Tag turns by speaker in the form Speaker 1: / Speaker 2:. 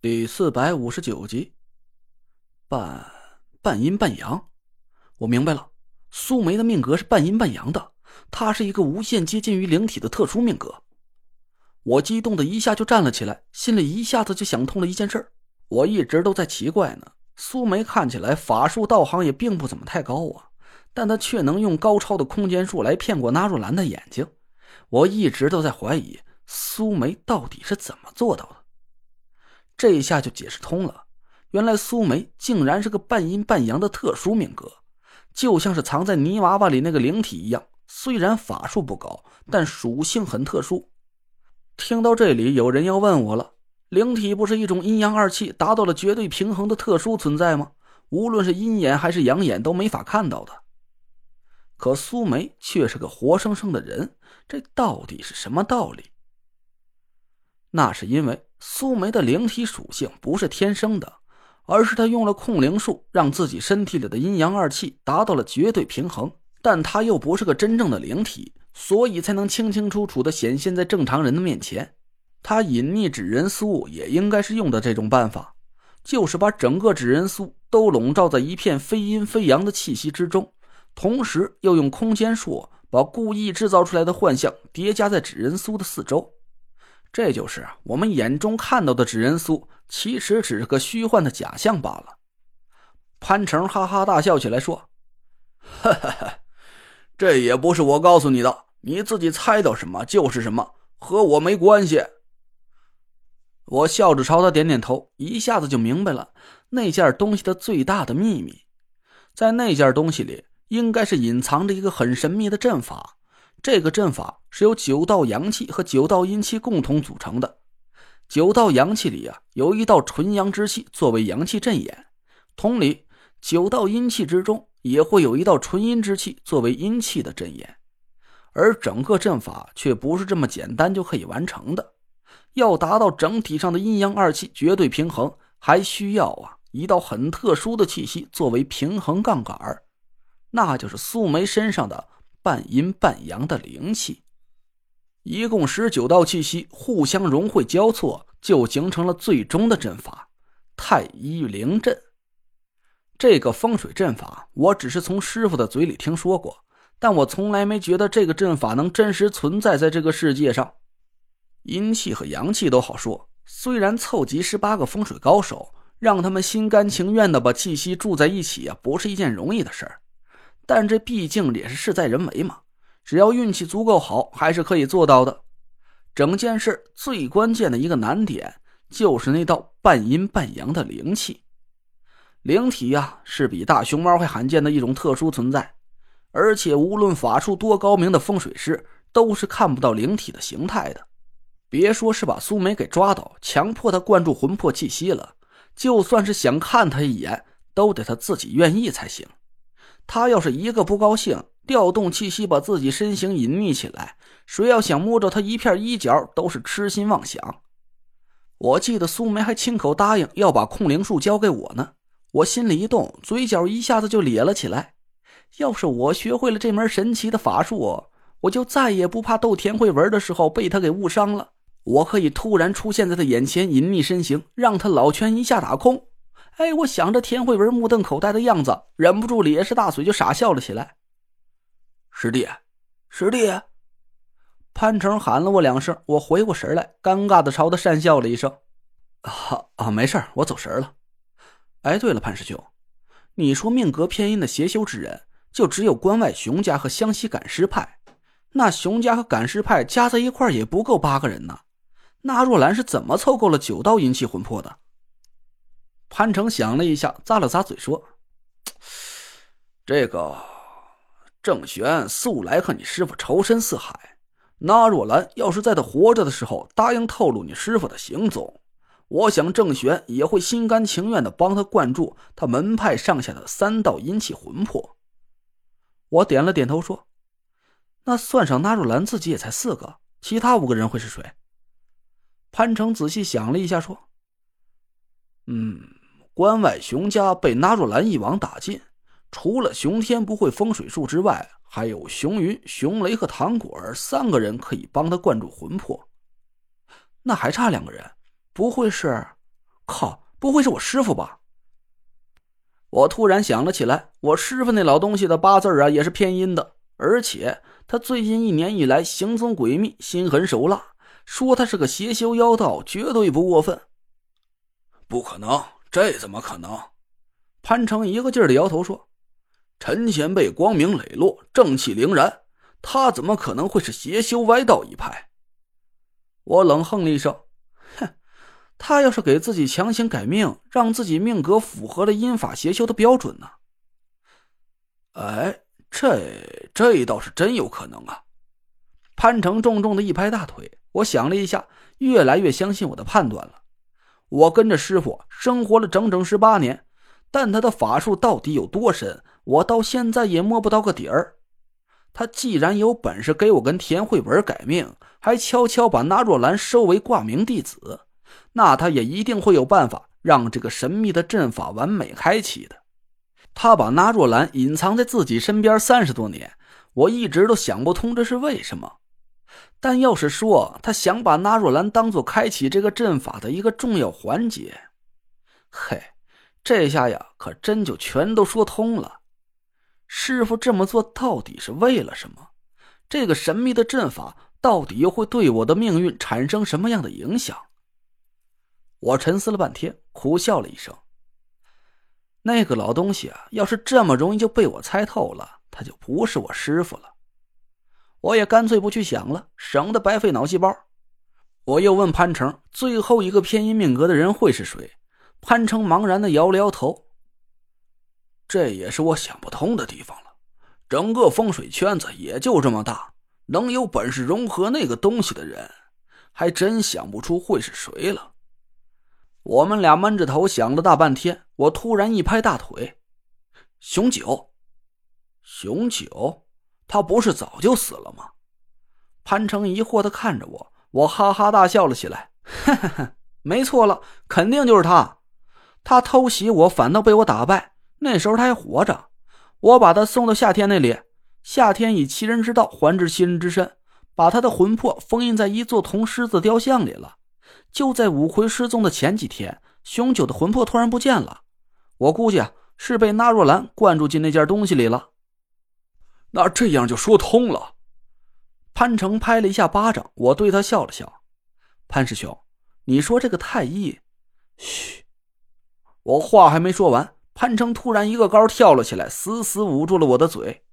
Speaker 1: 第四百五十九集，半半阴半阳，我明白了。苏梅的命格是半阴半阳的，她是一个无限接近于灵体的特殊命格。我激动的一下就站了起来，心里一下子就想通了一件事我一直都在奇怪呢，苏梅看起来法术道行也并不怎么太高啊，但她却能用高超的空间术来骗过纳若兰的眼睛。我一直都在怀疑苏梅到底是怎么做到的。这一下就解释通了，原来苏梅竟然是个半阴半阳的特殊命格，就像是藏在泥娃娃里那个灵体一样。虽然法术不高，但属性很特殊。听到这里，有人要问我了：灵体不是一种阴阳二气达到了绝对平衡的特殊存在吗？无论是阴眼还是阳眼都没法看到的。可苏梅却是个活生生的人，这到底是什么道理？那是因为。苏梅的灵体属性不是天生的，而是她用了控灵术，让自己身体里的阴阳二气达到了绝对平衡。但她又不是个真正的灵体，所以才能清清楚楚的显现在正常人的面前。她隐匿纸人苏也应该是用的这种办法，就是把整个纸人苏都笼罩在一片非阴非阳的气息之中，同时又用空间术把故意制造出来的幻象叠加在纸人苏的四周。这就是我们眼中看到的纸人苏，其实只是个虚幻的假象罢了。潘成哈哈大笑起来说：“哈哈哈，这也不是我告诉你的，你自己猜到什么就是什么，和我没关系。”我笑着朝他点点头，一下子就明白了那件东西的最大的秘密，在那件东西里，应该是隐藏着一个很神秘的阵法。这个阵法是由九道阳气和九道阴气共同组成的。九道阳气里啊，有一道纯阳之气作为阳气阵眼；同理，九道阴气之中也会有一道纯阴之气作为阴气的阵眼。而整个阵法却不是这么简单就可以完成的，要达到整体上的阴阳二气绝对平衡，还需要啊一道很特殊的气息作为平衡杠杆那就是素梅身上的。半阴半阳的灵气，一共十九道气息互相融汇交错，就形成了最终的阵法——太一灵阵。这个风水阵法，我只是从师傅的嘴里听说过，但我从来没觉得这个阵法能真实存在在这个世界上。阴气和阳气都好说，虽然凑齐十八个风水高手，让他们心甘情愿的把气息住在一起啊，不是一件容易的事儿。但这毕竟也是事在人为嘛，只要运气足够好，还是可以做到的。整件事最关键的一个难点，就是那道半阴半阳的灵气。灵体呀，是比大熊猫还罕见的一种特殊存在，而且无论法术多高明的风水师，都是看不到灵体的形态的。别说是把苏梅给抓到，强迫她灌注魂魄气息了，就算是想看她一眼，都得她自己愿意才行。他要是一个不高兴，调动气息把自己身形隐匿起来，谁要想摸着他一片衣角，都是痴心妄想。我记得苏梅还亲口答应要把控灵术交给我呢，我心里一动，嘴角一下子就咧了起来。要是我学会了这门神奇的法术，我就再也不怕斗田慧文的时候被他给误伤了。我可以突然出现在他眼前，隐匿身形，让他老拳一下打空。哎，我想着田慧文目瞪口呆的样子，忍不住咧着大嘴就傻笑了起来。师弟，师弟，潘成喊了我两声，我回过神来，尴尬的朝他讪笑了一声。啊啊，没事我走神了。哎，对了，潘师兄，你说命格偏阴的邪修之人，就只有关外熊家和湘西赶尸派，那熊家和赶尸派加在一块也不够八个人呢。那若兰是怎么凑够了九道阴气魂魄的？潘成想了一下，咂了咂嘴说：“这个郑玄素来和你师傅仇深似海，那若兰要是在他活着的时候答应透露你师傅的行踪，我想郑玄也会心甘情愿的帮他灌注他门派上下的三道阴气魂魄。”我点了点头说：“那算上那若兰自己也才四个，其他五个人会是谁？”潘成仔细想了一下说：“嗯。”关外熊家被纳若兰一网打尽，除了熊天不会风水术之外，还有熊云、熊雷和唐果儿三个人可以帮他灌注魂魄。那还差两个人，不会是靠，不会是我师傅吧？我突然想了起来，我师傅那老东西的八字啊，也是偏阴的，而且他最近一年以来行踪诡秘，心狠手辣，说他是个邪修妖道，绝对不过分。
Speaker 2: 不可能，这怎么可能？
Speaker 1: 潘成一个劲儿的摇头说：“
Speaker 2: 陈前辈光明磊落，正气凛然，他怎么可能会是邪修歪道一派？”
Speaker 1: 我冷哼了一声：“哼，他要是给自己强行改命，让自己命格符合了阴法邪修的标准呢？”
Speaker 2: 哎，这这倒是真有可能啊！
Speaker 1: 潘成重重的一拍大腿，我想了一下，越来越相信我的判断了。我跟着师傅生活了整整十八年。但他的法术到底有多深，我到现在也摸不到个底儿。他既然有本事给我跟田慧文改命，还悄悄把纳若兰收为挂名弟子，那他也一定会有办法让这个神秘的阵法完美开启的。他把纳若兰隐藏在自己身边三十多年，我一直都想不通这是为什么。但要是说他想把纳若兰当做开启这个阵法的一个重要环节，嘿。这下呀，可真就全都说通了。师傅这么做到底是为了什么？这个神秘的阵法到底又会对我的命运产生什么样的影响？我沉思了半天，苦笑了一声。那个老东西啊，要是这么容易就被我猜透了，他就不是我师傅了。我也干脆不去想了，省得白费脑细胞。我又问潘成：“最后一个偏阴命格的人会是谁？”潘成茫然的摇了摇头。
Speaker 2: 这也是我想不通的地方了。整个风水圈子也就这么大，能有本事融合那个东西的人，还真想不出会是谁了。
Speaker 1: 我们俩闷着头想了大半天，我突然一拍大腿：“熊九，
Speaker 2: 熊九，他不是早就死了吗？”
Speaker 1: 潘成疑惑的看着我，我哈哈大笑了起来：“哈哈哈，没错了，肯定就是他。”他偷袭我，反倒被我打败。那时候他还活着，我把他送到夏天那里。夏天以其人之道还治其人之身，把他的魂魄封印在一座铜狮子雕像里了。就在五魁失踪的前几天，熊九的魂魄突然不见了。我估计啊，是被纳若兰灌注进那件东西里了。
Speaker 2: 那这样就说通了。
Speaker 1: 潘成拍了一下巴掌，我对他笑了笑：“潘师兄，你说这个太医……嘘。”我话还没说完，潘成突然一个高跳了起来，死死捂住了我的嘴。